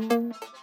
Música